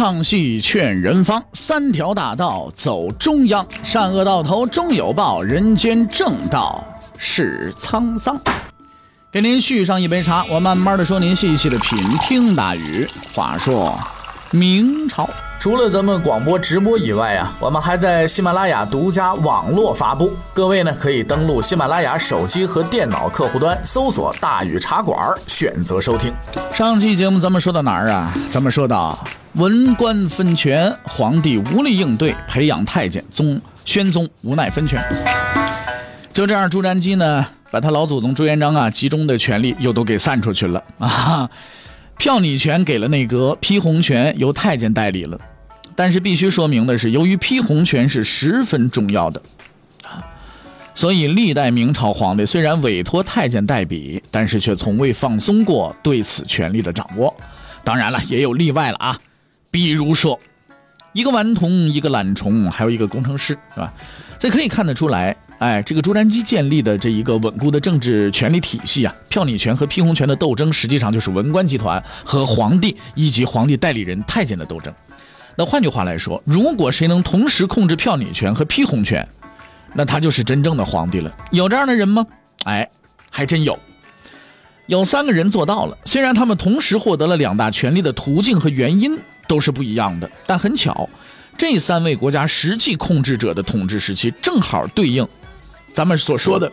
唱戏劝人方，三条大道走中央，善恶到头终有报，人间正道是沧桑。给您续上一杯茶，我慢慢的说，您细细的品。听大雨话说，明朝除了咱们广播直播以外啊，我们还在喜马拉雅独家网络发布。各位呢，可以登录喜马拉雅手机和电脑客户端，搜索“大禹茶馆”，选择收听。上期节目咱们说到哪儿啊？咱们说到文官分权，皇帝无力应对，培养太监，宗宣宗无奈分权。就这样，朱瞻基呢？把他老祖宗朱元璋啊集中的权力又都给散出去了啊，票拟权给了内阁，批红权由太监代理了。但是必须说明的是，由于批红权是十分重要的啊，所以历代明朝皇帝虽然委托太监代笔，但是却从未放松过对此权力的掌握。当然了，也有例外了啊，比如说一个顽童，一个懒虫，还有一个工程师，是吧？这可以看得出来。哎，这个朱瞻基建立的这一个稳固的政治权力体系啊，票拟权和批红权的斗争，实际上就是文官集团和皇帝以及皇帝代理人太监的斗争。那换句话来说，如果谁能同时控制票拟权和批红权，那他就是真正的皇帝了。有这样的人吗？哎，还真有。有三个人做到了。虽然他们同时获得了两大权力的途径和原因都是不一样的，但很巧，这三位国家实际控制者的统治时期正好对应。咱们所说的，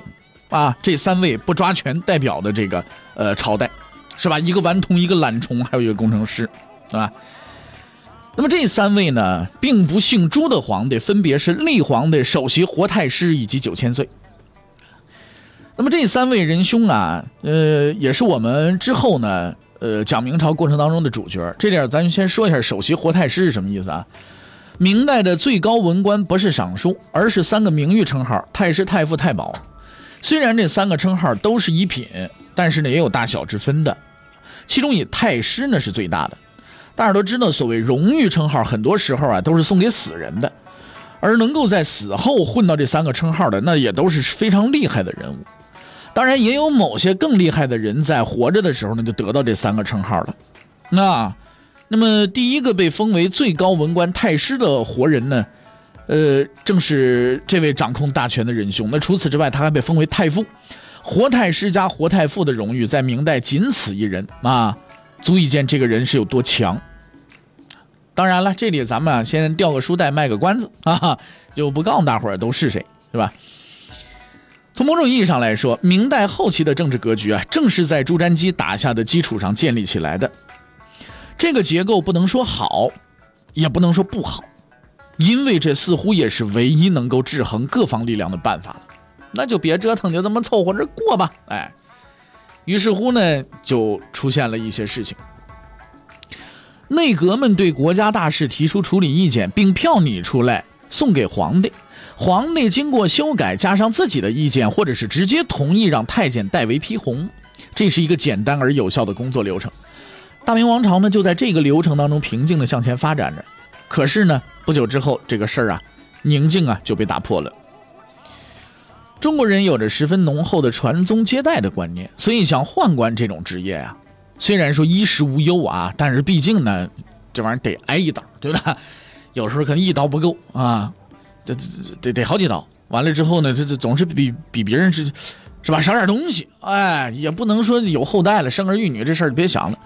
啊，这三位不抓权代表的这个呃朝代，是吧？一个顽童，一个懒虫，还有一个工程师，是吧？那么这三位呢，并不姓朱的皇帝，分别是立皇的首席活太师以及九千岁。那么这三位仁兄啊，呃，也是我们之后呢，呃，讲明朝过程当中的主角。这点咱先说一下，首席活太师是什么意思啊？明代的最高文官不是尚书，而是三个名誉称号：太师、太傅、太保。虽然这三个称号都是一品，但是呢也有大小之分的。其中以太师呢是最大的。大家都知道，所谓荣誉称号，很多时候啊都是送给死人的，而能够在死后混到这三个称号的，那也都是非常厉害的人物。当然，也有某些更厉害的人在活着的时候呢就得到这三个称号了。那。那么，第一个被封为最高文官太师的活人呢，呃，正是这位掌控大权的仁兄。那除此之外，他还被封为太傅，活太师加活太傅的荣誉在明代仅此一人啊，足以见这个人是有多强。当然了，这里咱们先吊个书袋卖个关子啊，就不告诉大伙儿都是谁，是吧？从某种意义上来说，明代后期的政治格局啊，正是在朱瞻基打下的基础上建立起来的。这个结构不能说好，也不能说不好，因为这似乎也是唯一能够制衡各方力量的办法了。那就别折腾，就这么凑合着过吧。哎，于是乎呢，就出现了一些事情。内阁们对国家大事提出处理意见，并票拟出来送给皇帝，皇帝经过修改，加上自己的意见，或者是直接同意让太监代为批红，这是一个简单而有效的工作流程。大明王朝呢，就在这个流程当中平静的向前发展着。可是呢，不久之后，这个事儿啊，宁静啊就被打破了。中国人有着十分浓厚的传宗接代的观念，所以像宦官这种职业啊，虽然说衣食无忧啊，但是毕竟呢，这玩意儿得挨一刀，对吧？有时候可能一刀不够啊，得得得得好几刀。完了之后呢，这这总是比比别人是是吧少点东西。哎，也不能说有后代了，生儿育女这事儿别想了。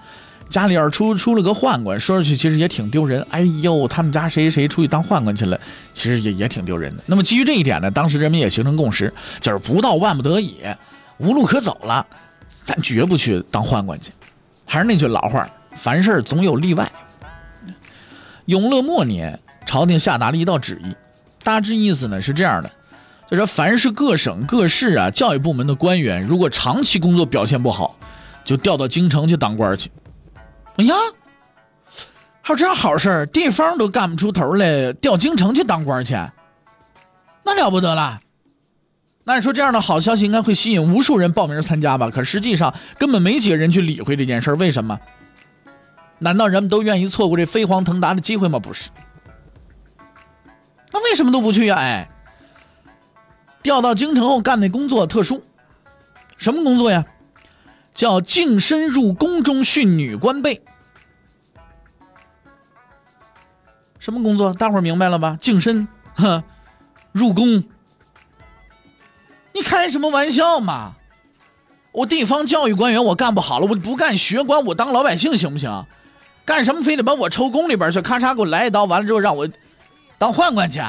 家里要是出出了个宦官，说出去其实也挺丢人。哎呦，他们家谁谁出去当宦官去了，其实也也挺丢人的。那么基于这一点呢，当时人民也形成共识，就是不到万不得已、无路可走了，咱绝不去当宦官去。还是那句老话，凡事总有例外。永乐末年，朝廷下达了一道旨意，大致意思呢是这样的，就说凡是各省各市啊教育部门的官员，如果长期工作表现不好，就调到京城去当官去。哎呀，还有这样好事儿地方都干不出头来，调京城去当官去，那了不得了。那你说这样的好消息应该会吸引无数人报名参加吧？可实际上根本没几个人去理会这件事为什么？难道人们都愿意错过这飞黄腾达的机会吗？不是。那为什么都不去呀？哎，调到京城后干那工作特殊，什么工作呀？叫净身入宫中训女官备。什么工作？大伙儿明白了吧？净身，哼，入宫。你开什么玩笑嘛？我地方教育官员我干不好了，我不干学官，我当老百姓行不行？干什么非得把我抽宫里边去？咔嚓给我来一刀，完了之后让我当宦官去？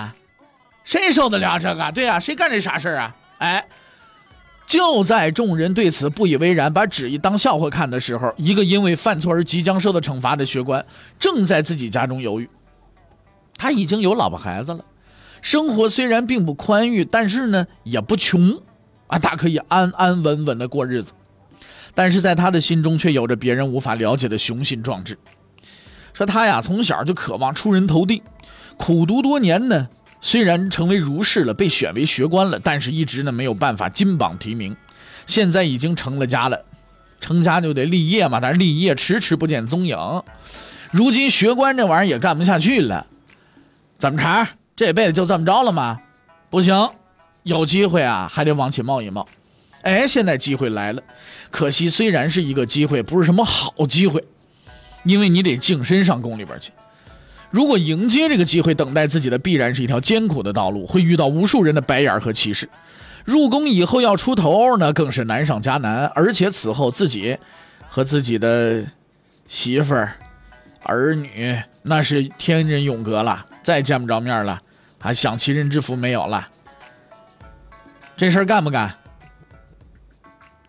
谁受得了这个？对呀，谁干这傻事啊？哎，就在众人对此不以为然，把旨意当笑话看的时候，一个因为犯错而即将受到惩罚的学官，正在自己家中犹豫。他已经有老婆孩子了，生活虽然并不宽裕，但是呢也不穷，啊，大可以安安稳稳的过日子。但是在他的心中却有着别人无法了解的雄心壮志。说他呀，从小就渴望出人头地，苦读多年呢。虽然成为儒士了，被选为学官了，但是一直呢没有办法金榜题名。现在已经成了家了，成家就得立业嘛，但是立业迟迟不见踪影。如今学官这玩意儿也干不下去了，怎么茬？这辈子就这么着了吗？不行，有机会啊，还得往起冒一冒。哎，现在机会来了，可惜虽然是一个机会，不是什么好机会，因为你得净身上宫里边去。如果迎接这个机会，等待自己的必然是一条艰苦的道路，会遇到无数人的白眼和歧视。入宫以后要出头呢，更是难上加难。而且此后自己和自己的媳妇儿、儿女，那是天人永隔了，再见不着面了，还享其人之福没有了。这事儿干不干？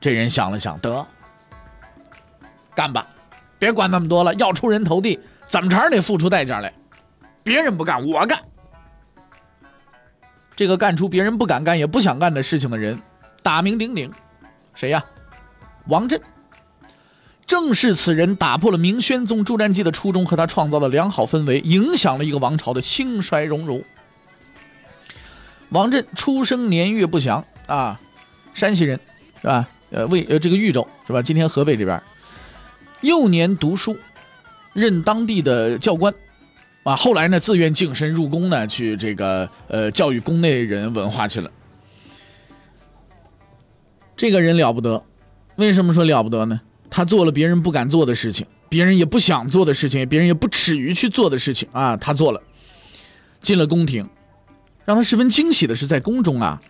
这人想了想，得干吧，别管那么多了，要出人头地。怎么着得付出代价来，别人不干，我干。这个干出别人不敢干也不想干的事情的人，大名鼎鼎，谁呀？王振。正是此人打破了明宣宗朱瞻基的初衷，和他创造了良好氛围，影响了一个王朝的兴衰荣辱。王振出生年月不详啊，山西人是吧？呃，魏呃这个豫州是吧？今天河北这边。幼年读书。任当地的教官，啊，后来呢自愿净身入宫呢，去这个呃教育宫内人文化去了。这个人了不得，为什么说了不得呢？他做了别人不敢做的事情，别人也不想做的事情，别人也不耻于去做的事情啊，他做了，进了宫廷。让他十分惊喜的是，在宫中啊。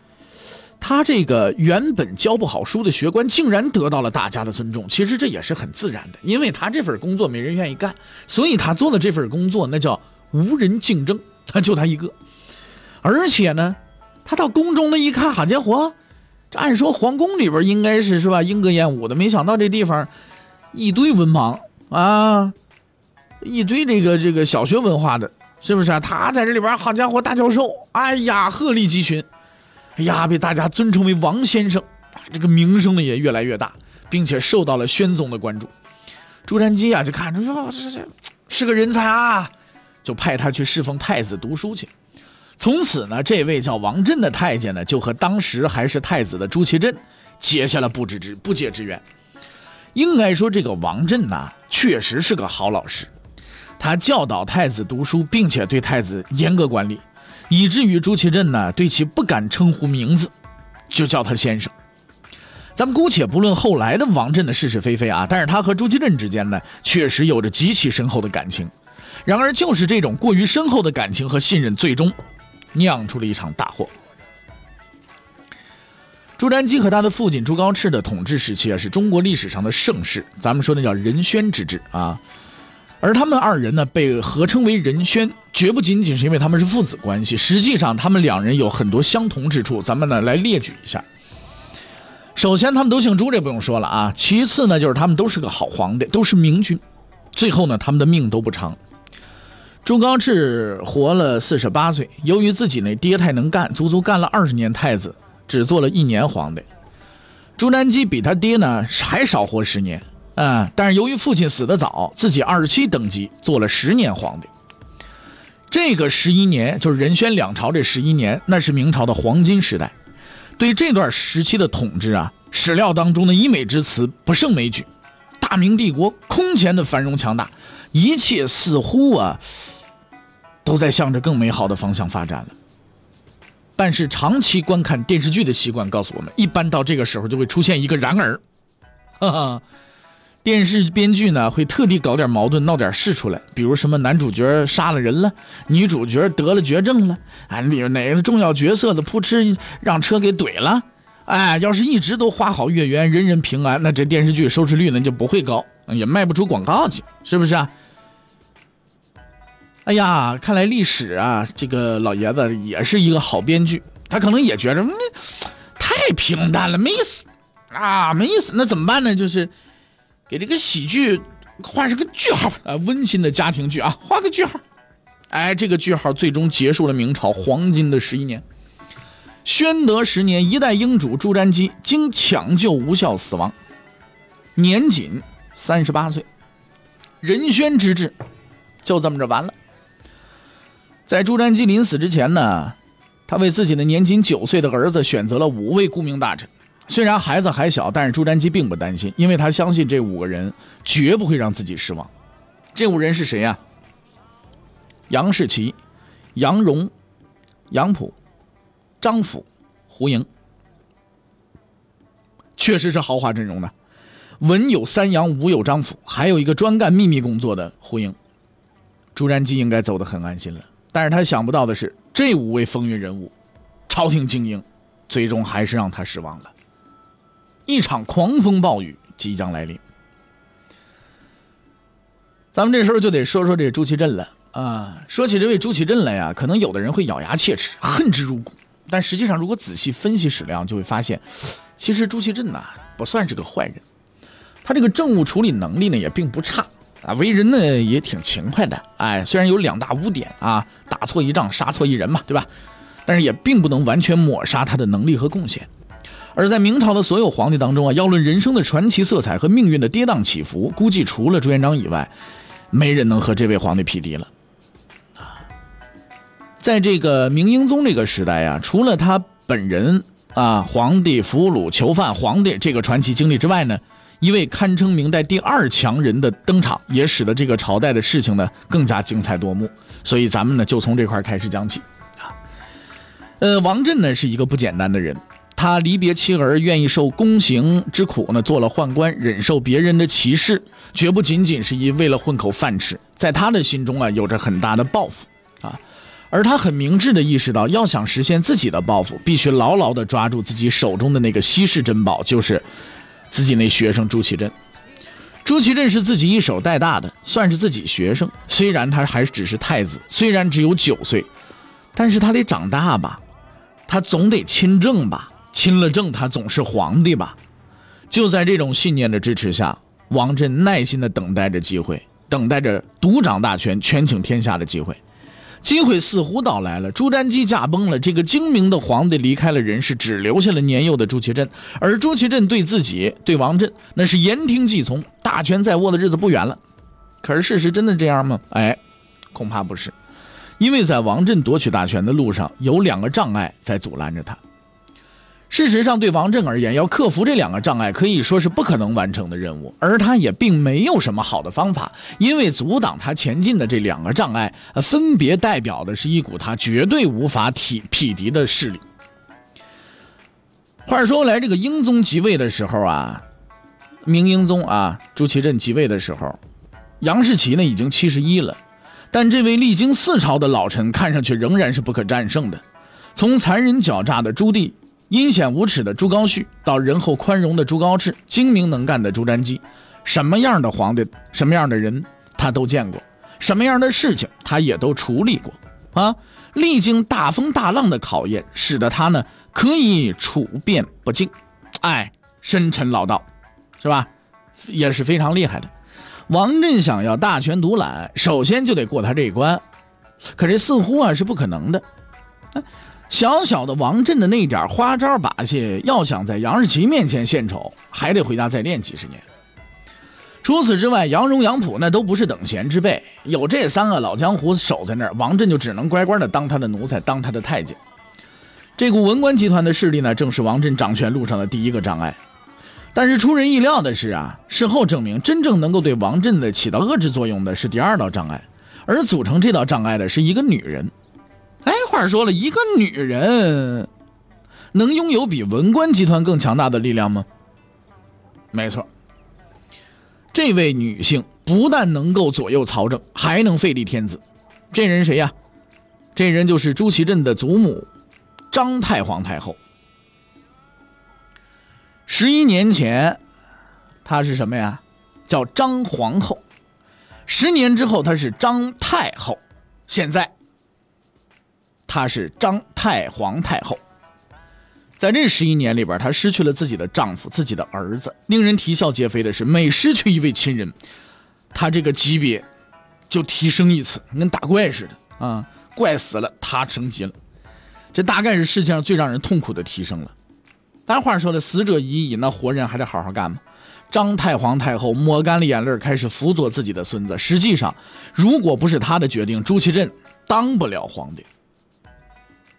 他这个原本教不好书的学官，竟然得到了大家的尊重。其实这也是很自然的，因为他这份工作没人愿意干，所以他做的这份工作那叫无人竞争，他就他一个。而且呢，他到宫中那一看，好家伙，按说皇宫里边应该是是吧，莺歌燕舞的，没想到这地方一堆文盲啊，一堆这个这个小学文化的，是不是啊？他在这里边，好家伙，大教授，哎呀，鹤立鸡群。哎呀，被大家尊称为王先生，这个名声呢也越来越大，并且受到了宣宗的关注。朱瞻基啊，就看着说这这是个人才啊，就派他去侍奉太子读书去。从此呢，这位叫王振的太监呢，就和当时还是太子的朱祁镇结下了不知之不解之缘。应该说，这个王振呐，确实是个好老师，他教导太子读书，并且对太子严格管理。以至于朱祁镇呢对其不敢称呼名字，就叫他先生。咱们姑且不论后来的王振的是是非非啊，但是他和朱祁镇之间呢确实有着极其深厚的感情。然而就是这种过于深厚的感情和信任，最终酿出了一场大祸。朱瞻基和他的父亲朱高炽的统治时期啊，是中国历史上的盛世，咱们说那叫仁宣之治啊。而他们二人呢，被合称为仁宣，绝不仅仅是因为他们是父子关系，实际上他们两人有很多相同之处。咱们呢来列举一下。首先，他们都姓朱，这不用说了啊。其次呢，就是他们都是个好皇帝，都是明君。最后呢，他们的命都不长。朱高炽活了四十八岁，由于自己那爹太能干，足足干了二十年太子，只做了一年皇帝。朱瞻基比他爹呢还少活十年。嗯，但是由于父亲死得早，自己二十七登基，做了十年皇帝。这个十一年就是仁宣两朝这十一年，那是明朝的黄金时代。对这段时期的统治啊，史料当中的溢美之词不胜枚举。大明帝国空前的繁荣强大，一切似乎啊都在向着更美好的方向发展了。但是长期观看电视剧的习惯告诉我们，一般到这个时候就会出现一个然而，哈哈。电视编剧呢会特地搞点矛盾，闹点事出来，比如什么男主角杀了人了，女主角得了绝症了，啊，里面哪个重要角色的扑哧让车给怼了，哎，要是一直都花好月圆，人人平安，那这电视剧收视率呢就不会高，也卖不出广告去，是不是啊？哎呀，看来历史啊，这个老爷子也是一个好编剧，他可能也觉着，嗯，太平淡了，没意思啊，没意思，那怎么办呢？就是。给这个喜剧画上个句号啊！温馨的家庭剧啊，画个句号。哎，这个句号最终结束了明朝黄金的十一年。宣德十年，一代英主朱瞻基经抢救无效死亡，年仅三十八岁。仁宣之治就这么着完了。在朱瞻基临死之前呢，他为自己的年仅九岁的儿子选择了五位顾命大臣。虽然孩子还小，但是朱瞻基并不担心，因为他相信这五个人绝不会让自己失望。这五人是谁呀？杨士奇、杨荣、杨溥、张辅、胡莹，确实是豪华阵容的。文有三杨，武有张辅，还有一个专干秘密工作的胡莹。朱瞻基应该走得很安心了，但是他想不到的是，这五位风云人物、朝廷精英，最终还是让他失望了。一场狂风暴雨即将来临，咱们这时候就得说说这朱祁镇了啊！说起这位朱祁镇来呀，可能有的人会咬牙切齿，恨之入骨。但实际上，如果仔细分析史料，就会发现，其实朱祁镇呐不算是个坏人，他这个政务处理能力呢也并不差啊，为人呢也挺勤快的。哎，虽然有两大污点啊，打错一仗，杀错一人嘛，对吧？但是也并不能完全抹杀他的能力和贡献。而在明朝的所有皇帝当中啊，要论人生的传奇色彩和命运的跌宕起伏，估计除了朱元璋以外，没人能和这位皇帝匹敌了。啊，在这个明英宗这个时代啊，除了他本人啊，皇帝俘虏囚犯皇帝这个传奇经历之外呢，一位堪称明代第二强人的登场，也使得这个朝代的事情呢更加精彩夺目。所以咱们呢就从这块开始讲起啊。呃，王振呢是一个不简单的人。他离别妻儿，愿意受宫刑之苦呢，做了宦官，忍受别人的歧视，绝不仅仅是一为了混口饭吃。在他的心中啊，有着很大的抱负啊，而他很明智的意识到，要想实现自己的抱负，必须牢牢的抓住自己手中的那个稀世珍宝，就是自己那学生朱祁镇。朱祁镇是自己一手带大的，算是自己学生。虽然他还只是太子，虽然只有九岁，但是他得长大吧，他总得亲政吧。亲了政，他总是皇帝吧？就在这种信念的支持下，王振耐心地等待着机会，等待着独掌大权、权倾天下的机会。机会似乎到来了，朱瞻基驾崩了，这个精明的皇帝离开了人世，只留下了年幼的朱祁镇。而朱祁镇对自己、对王振，那是言听计从，大权在握的日子不远了。可是事实真的这样吗？哎，恐怕不是，因为在王振夺取大权的路上，有两个障碍在阻拦着他。事实上，对王振而言，要克服这两个障碍，可以说是不可能完成的任务。而他也并没有什么好的方法，因为阻挡他前进的这两个障碍，分别代表的是一股他绝对无法匹匹敌的势力。话说来，这个英宗即位的时候啊，明英宗啊，朱祁镇即位的时候，杨士奇呢已经七十一了，但这位历经四朝的老臣，看上去仍然是不可战胜的。从残忍狡诈的朱棣。阴险无耻的朱高煦，到仁厚宽容的朱高炽，精明能干的朱瞻基，什么样的皇帝，什么样的人，他都见过；什么样的事情，他也都处理过。啊，历经大风大浪的考验，使得他呢可以处变不惊。哎，深沉老道，是吧？也是非常厉害的。王振想要大权独揽，首先就得过他这一关，可这似乎啊是不可能的。小小的王振的那点花招把戏，要想在杨士奇面前献丑，还得回家再练几十年。除此之外，杨荣、杨溥那都不是等闲之辈，有这三个老江湖守在那儿，王振就只能乖乖的当他的奴才，当他的太监。这股文官集团的势力呢，正是王振掌权路上的第一个障碍。但是出人意料的是啊，事后证明，真正能够对王振的起到遏制作用的是第二道障碍，而组成这道障碍的是一个女人。哎，话说了一个女人，能拥有比文官集团更强大的力量吗？没错，这位女性不但能够左右朝政，还能废立天子。这人谁呀？这人就是朱祁镇的祖母张太皇太后。十一年前，她是什么呀？叫张皇后。十年之后，她是张太后。现在，她是张太皇太后。在这十一年里边，她失去了自己的丈夫、自己的儿子。令人啼笑皆非的是，每失去一位亲人，她这个级别就提升一次，跟打怪似的啊！怪死了，她升级了。这大概是世界上最让人痛苦的提升了。但话说了，死者已矣，那活人还得好好干吗？张太皇太后抹干了眼泪，开始辅佐自己的孙子。实际上，如果不是他的决定，朱祁镇当不了皇帝。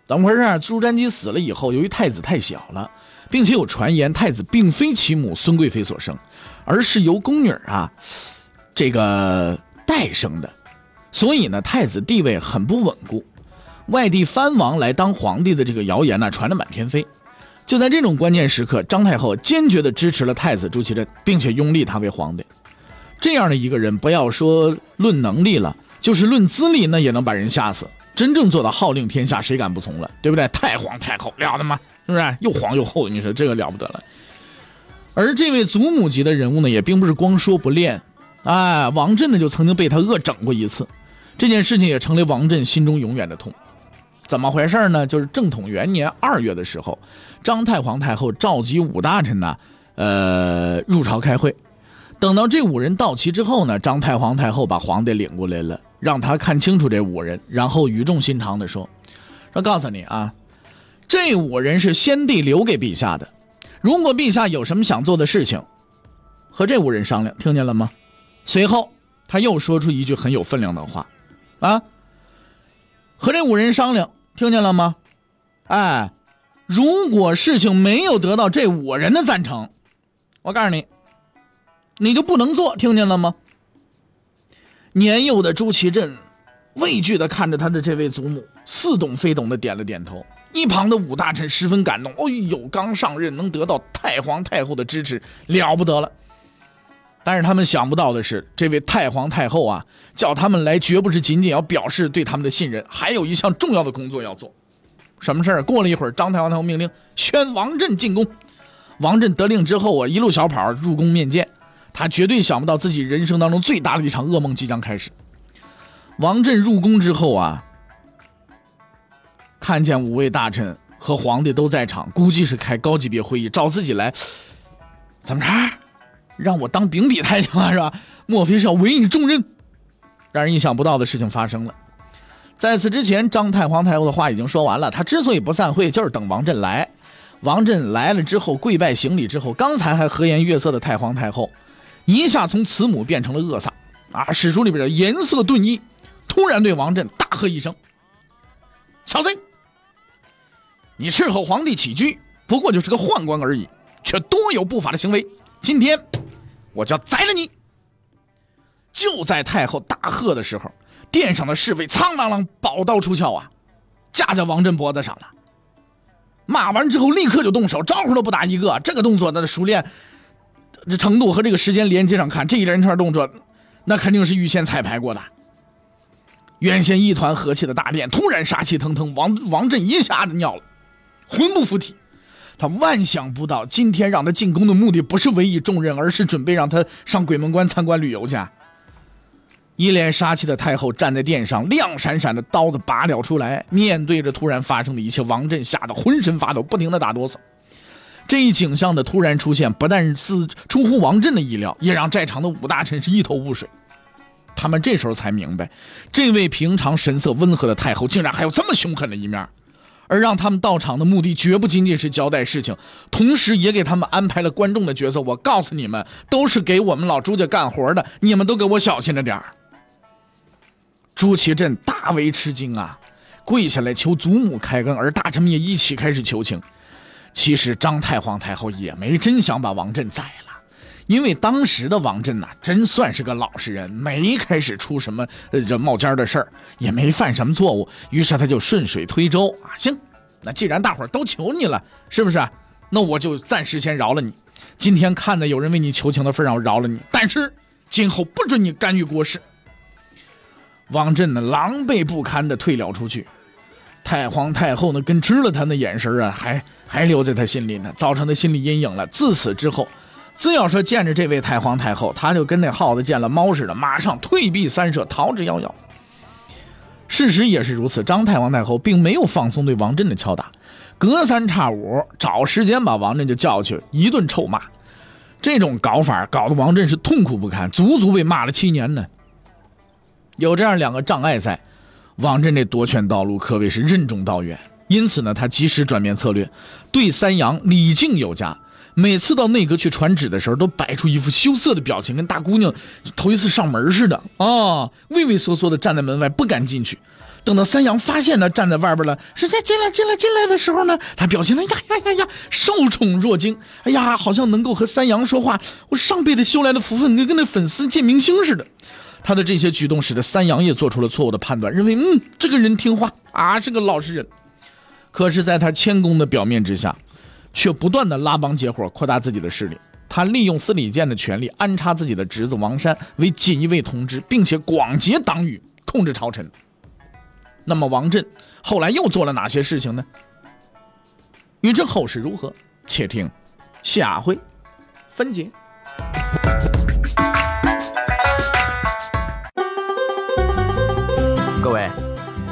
怎么回事？朱瞻基死了以后，由于太子太小了，并且有传言太子并非其母孙贵妃所生，而是由宫女啊这个代生的，所以呢，太子地位很不稳固。外地藩王来当皇帝的这个谣言呢，传得满天飞。就在这种关键时刻，张太后坚决地支持了太子朱祁镇，并且拥立他为皇帝。这样的一个人，不要说论能力了，就是论资历，那也能把人吓死。真正做到号令天下，谁敢不从了？对不对？太皇太后了得吗？是不是？又皇又后，你说这个了不得了。而这位祖母级的人物呢，也并不是光说不练。哎，王振呢，就曾经被他恶整过一次，这件事情也成了王振心中永远的痛。怎么回事呢？就是正统元年二月的时候，张太皇太后召集五大臣呢，呃，入朝开会。等到这五人到齐之后呢，张太皇太后把皇帝领过来了，让他看清楚这五人，然后语重心长地说：“说告诉你啊，这五人是先帝留给陛下的。如果陛下有什么想做的事情，和这五人商量，听见了吗？”随后他又说出一句很有分量的话，啊，和这五人商量。听见了吗？哎，如果事情没有得到这五人的赞成，我告诉你，你就不能做。听见了吗？年幼的朱祁镇畏惧的看着他的这位祖母，似懂非懂的点了点头。一旁的五大臣十分感动。哎呦，刚上任能得到太皇太后的支持，了不得了。但是他们想不到的是，这位太皇太后啊，叫他们来绝不是仅仅要表示对他们的信任，还有一项重要的工作要做。什么事儿？过了一会儿，张太皇太后命令宣王振进宫。王振得令之后啊，一路小跑入宫面见。他绝对想不到自己人生当中最大的一场噩梦即将开始。王振入宫之后啊，看见五位大臣和皇帝都在场，估计是开高级别会议找自己来，怎么着？让我当秉笔太监了是吧？莫非是要委以重任？让人意想不到的事情发生了。在此之前，张太皇太后的话已经说完了。他之所以不散会，就是等王振来。王振来了之后，跪拜行礼之后，刚才还和颜悦色的太皇太后，一下从慈母变成了恶煞啊！史书里边的颜色顿异，突然对王振大喝一声：“小子，你伺候皇帝起居，不过就是个宦官而已，却多有不法的行为。今天。”我就要宰了你！就在太后大喝的时候，殿上的侍卫苍啷啷宝刀出鞘啊，架在王振脖子上了。骂完之后，立刻就动手，招呼都不打一个。这个动作的熟练这程度和这个时间连接上看，这一连串动作，那肯定是预先彩排过的。原先一团和气的大殿，突然杀气腾腾，王王振一下子尿了，魂不附体。他万想不到，今天让他进宫的目的不是委以重任，而是准备让他上鬼门关参观旅游去。一脸杀气的太后站在殿上，亮闪闪的刀子拔了出来，面对着突然发生的一切，王振吓得浑身发抖，不停的打哆嗦。这一景象的突然出现，不但是出乎王振的意料，也让在场的五大臣是一头雾水。他们这时候才明白，这位平常神色温和的太后，竟然还有这么凶狠的一面。而让他们到场的目的绝不仅仅是交代事情，同时也给他们安排了观众的角色。我告诉你们，都是给我们老朱家干活的，你们都给我小心着点朱祁镇大为吃惊啊，跪下来求祖母开恩，而大臣们也一起开始求情。其实张太皇太后也没真想把王振宰了。因为当时的王振呐，真算是个老实人，没开始出什么呃这冒尖的事儿，也没犯什么错误，于是他就顺水推舟啊，行，那既然大伙儿都求你了，是不是？那我就暂时先饶了你。今天看在有人为你求情的份上，我饶了你。但是今后不准你干预国事。王振呢，狼狈不堪的退了出去。太皇太后呢，跟吃了他那眼神啊，还还留在他心里呢，造成他心理阴影了。自此之后，只要说见着这位太皇太后，他就跟那耗子见了猫似的，马上退避三舍，逃之夭夭。事实也是如此，张太皇太后并没有放松对王振的敲打，隔三差五找时间把王振就叫去一顿臭骂。这种搞法搞得王振是痛苦不堪，足足被骂了七年呢。有这样两个障碍在。王振这夺权道路可谓是任重道远，因此呢，他及时转变策略，对三阳礼敬有加。每次到内阁去传旨的时候，都摆出一副羞涩的表情，跟大姑娘头一次上门似的啊，畏畏缩缩的站在门外，不敢进去。等到三阳发现他站在外边了，是在进来进来进来的时候呢，他表情呢呀呀呀呀，受宠若惊，哎呀，好像能够和三阳说话。我上辈子修来的福分，跟跟那粉丝见明星似的。他的这些举动使得三阳也做出了错误的判断，认为嗯，这个人听话啊，是个老实人。可是，在他谦恭的表面之下，却不断的拉帮结伙，扩大自己的势力。他利用司礼监的权力，安插自己的侄子王山为锦衣卫同知，并且广结党羽，控制朝臣。那么，王振后来又做了哪些事情呢？欲知后事如何，且听下回分解。